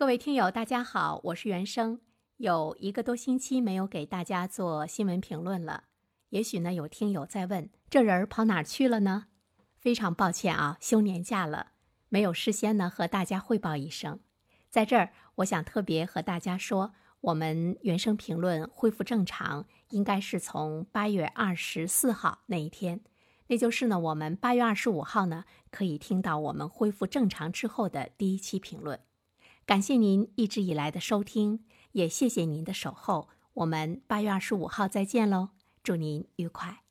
各位听友，大家好，我是袁生。有一个多星期没有给大家做新闻评论了，也许呢有听友在问，这人跑哪儿去了呢？非常抱歉啊，休年假了，没有事先呢和大家汇报一声。在这儿，我想特别和大家说，我们原生评论恢复正常，应该是从八月二十四号那一天，那就是呢我们八月二十五号呢可以听到我们恢复正常之后的第一期评论。感谢您一直以来的收听，也谢谢您的守候。我们八月二十五号再见喽，祝您愉快。